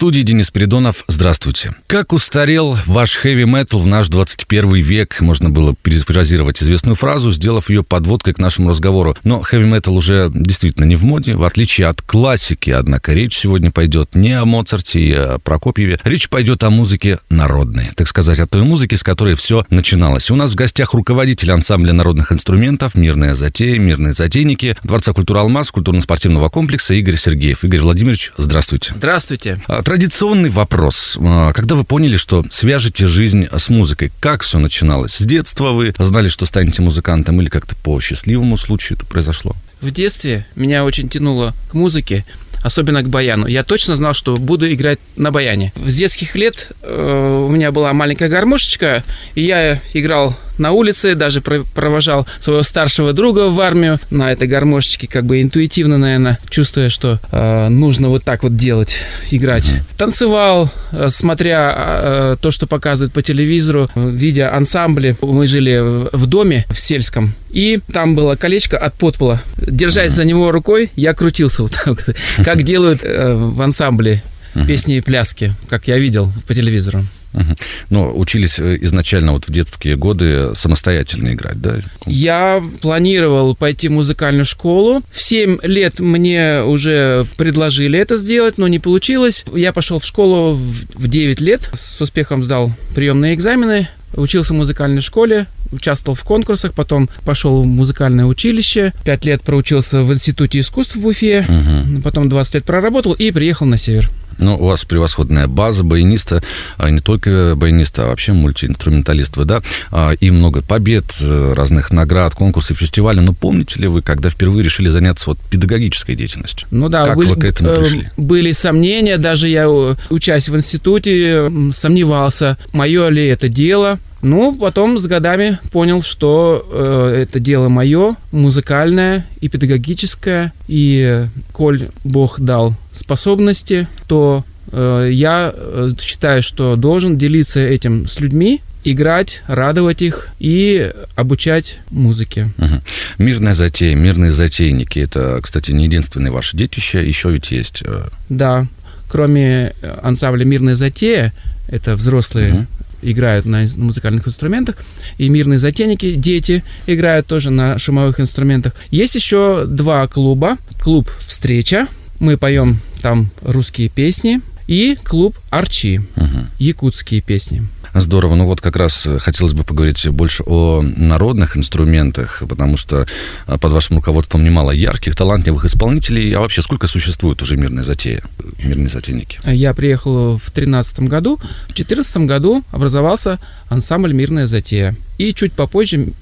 студии Денис Передонов. Здравствуйте. Как устарел ваш хэви-метал в наш 21 век? Можно было перефразировать известную фразу, сделав ее подводкой к нашему разговору. Но хэви-метал уже действительно не в моде, в отличие от классики. Однако речь сегодня пойдет не о Моцарте и о Прокопьеве. Речь пойдет о музыке народной. Так сказать, о той музыке, с которой все начиналось. У нас в гостях руководитель ансамбля народных инструментов «Мирная затея», «Мирные затейники», Дворца культуры «Алмаз», культурно-спортивного комплекса Игорь Сергеев. Игорь Владимирович, здравствуйте. Здравствуйте. Традиционный вопрос. А, когда вы поняли, что свяжете жизнь с музыкой, как все начиналось? С детства вы знали, что станете музыкантом или как-то по счастливому случаю это произошло? В детстве меня очень тянуло к музыке особенно к баяну. Я точно знал, что буду играть на баяне. С детских лет э, у меня была маленькая гармошечка, и я играл на улице, даже провожал своего старшего друга в армию на этой гармошечке, как бы интуитивно, наверное, чувствуя, что э, нужно вот так вот делать, играть. Танцевал, э, смотря э, то, что показывают по телевизору, видя ансамбли. Мы жили в доме в сельском, и там было колечко от подпола. Держась за него рукой, я крутился вот так, как делают э, в ансамбле песни и пляски, как я видел по телевизору. Угу. Но учились э, изначально вот в детские годы самостоятельно играть, да? Я планировал пойти в музыкальную школу. В 7 лет мне уже предложили это сделать, но не получилось. Я пошел в школу в 9 лет, с успехом сдал приемные экзамены, учился в музыкальной школе, участвовал в конкурсах, потом пошел в музыкальное училище, пять лет проучился в Институте искусств в Уфе, угу. потом 20 лет проработал и приехал на север. Ну, у вас превосходная база баяниста, а не только баяниста, а вообще мультиинструменталист вы, да, а, и много побед, э, разных наград, конкурсов, фестивалей. Но помните ли вы, когда впервые решили заняться вот педагогической деятельностью? Ну да, как были, вы к этому э, пришли? Были сомнения, даже я, э, учась в институте, сомневался, мое ли это дело, ну, потом с годами понял, что э, это дело мое, музыкальное и педагогическое. И коль Бог дал способности, то э, я э, считаю, что должен делиться этим с людьми, играть, радовать их и обучать музыке. Угу. Мирная затея, мирные затейники. Это, кстати, не единственное ваше детище, еще ведь есть. Э, да, кроме ансамбля «Мирная затея», это взрослые угу играют на музыкальных инструментах, и мирные затейники, дети играют тоже на шумовых инструментах. Есть еще два клуба. Клуб «Встреча», мы поем там русские песни, и клуб «Арчи», угу. якутские песни. Здорово. Ну вот как раз э, хотелось бы поговорить больше о народных инструментах, потому что э, под вашим руководством немало ярких, талантливых исполнителей. А вообще сколько существует уже мирной затеи, мирные затейники? Я приехал в 2013 году. В 2014 году образовался ансамбль «Мирная затея». И чуть попозже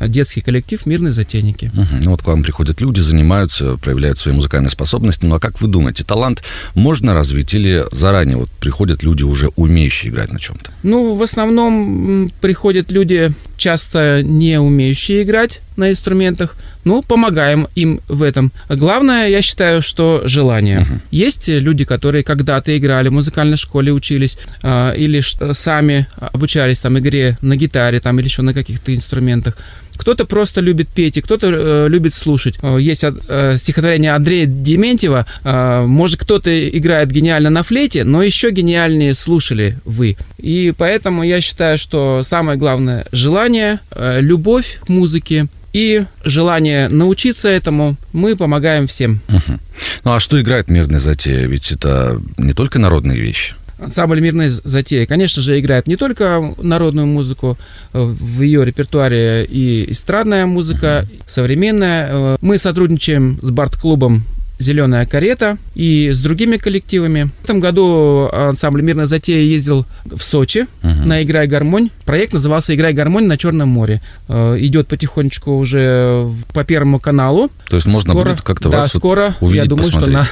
детский коллектив «Мирные затейники». Угу. Ну, вот к вам приходят люди, занимаются, проявляют свои музыкальные способности. Ну, а как вы думаете, талант можно развить или заранее вот приходят люди, уже умеющие играть на чем-то? Ну, в основном приходят люди, часто не умеющие играть на инструментах, ну, помогаем им в этом. Главное, я считаю, что желание. Uh-huh. Есть люди, которые когда-то играли в музыкальной школе, учились, э, или сами обучались там игре на гитаре там, или еще на каких-то инструментах. Кто-то просто любит петь, и кто-то э, любит слушать. Э, есть э, стихотворение Андрея Дементьева. Э, может, кто-то играет гениально на флейте, но еще гениальнее слушали вы. И поэтому я считаю, что самое главное – желание, э, любовь к музыке, и желание научиться этому, мы помогаем всем. Угу. Ну а что играет мирная затея? Ведь это не только народные вещи. Ансамбль «Мирная затея», конечно же, играет не только народную музыку, э, в ее репертуаре и эстрадная музыка, современная. Э, мы сотрудничаем с Барт-клубом «Зеленая карета» и с другими коллективами. В этом году ансамбль «Мирная затея» ездил в Сочи uh-huh. на «Играй гармонь». Проект назывался «Играй гармонь на Черном море». Э, идет потихонечку уже по Первому каналу. То есть можно скоро, будет как-то да, вас скоро, увидеть, я думаю, посмотреть. что на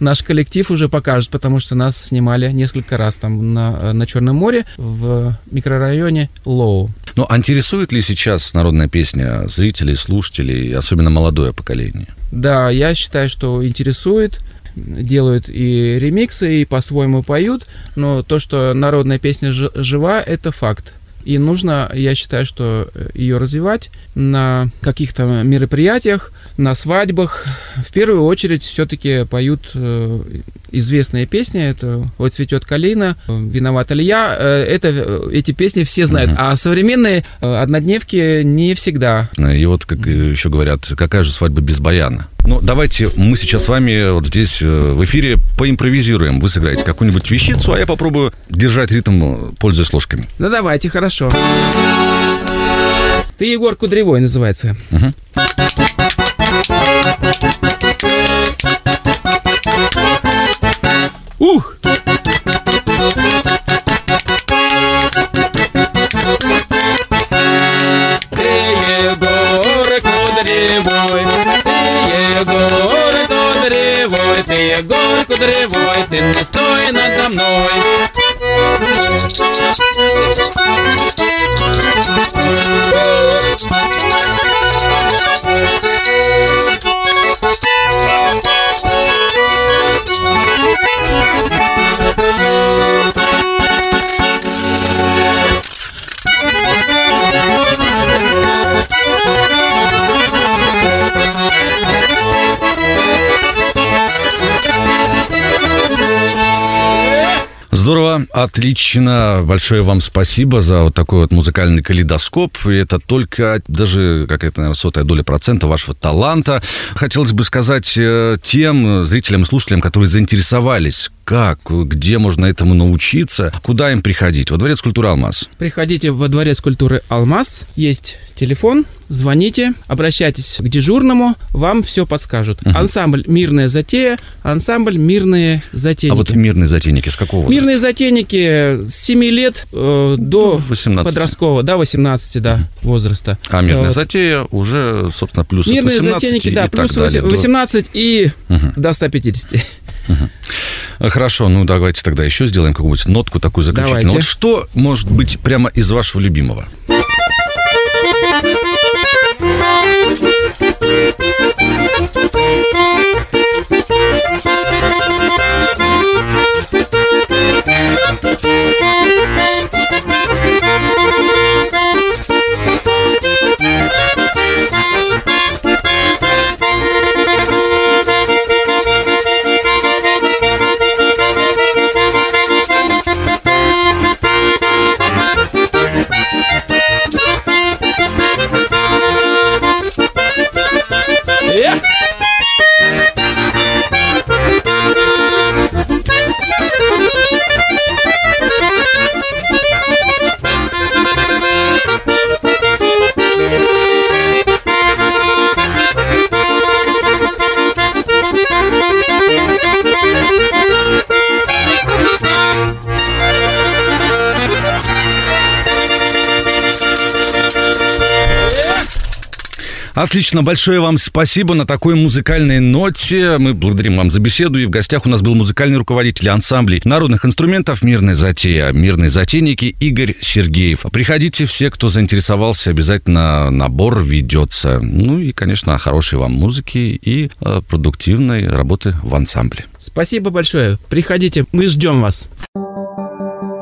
наш коллектив уже покажет, потому что нас снимали несколько раз там на, на Черном море в микрорайоне Лоу. Ну, а интересует ли сейчас народная песня зрителей, слушателей, особенно молодое поколение? Да, я считаю, что интересует. делают и ремиксы, и по-своему поют, но то, что народная песня жива, это факт. И нужно, я считаю, что э, ее развивать на каких-то мероприятиях, на свадьбах. В первую очередь все-таки поют э, известные песни. Это «Ой, цветет калина», «Виновата ли я». Э, это, эти песни все знают. А современные однодневки не всегда. И вот, как еще говорят, какая же свадьба без баяна? Ну, давайте мы сейчас с вами вот здесь в эфире поимпровизируем. Вы сыграете какую-нибудь вещицу, а я попробую держать ритм, пользуясь ложками. Ну, давайте, хорошо. Ты Егор Кудревой называется. Угу. Ты Егор Кудревой, ты не стой надо мной. Здорово, отлично. Большое вам спасибо за вот такой вот музыкальный калейдоскоп. И это только даже какая-то, наверное, сотая доля процента вашего таланта. Хотелось бы сказать э, тем зрителям, слушателям, которые заинтересовались, как, где можно этому научиться, куда им приходить? Во Дворец культуры «Алмаз». Приходите во Дворец культуры «Алмаз». Есть телефон, звоните, обращайтесь к дежурному, вам все подскажут. Угу. Ансамбль «Мирная затея», ансамбль «Мирные затейники». А вот «Мирные затейники» с какого возраста? «Мирные затейники» с 7 лет э, до 18. подросткового, да, 18, да, возраста. А «Мирная вот. затея» уже, собственно, плюс «Мирные 18 затейники», да, плюс далее, 18 до... и угу. до 150. Угу. Хорошо, ну давайте тогда еще сделаем какую-нибудь нотку такую заключительную. Давайте. Вот что может быть прямо из вашего любимого? Thank you. Отлично, большое вам спасибо на такой музыкальной ноте. Мы благодарим вам за беседу. И в гостях у нас был музыкальный руководитель ансамблей народных инструментов «Мирная затея», «Мирные затейники» Игорь Сергеев. Приходите все, кто заинтересовался, обязательно набор ведется. Ну и, конечно, хорошей вам музыки и э, продуктивной работы в ансамбле. Спасибо большое. Приходите, мы ждем вас.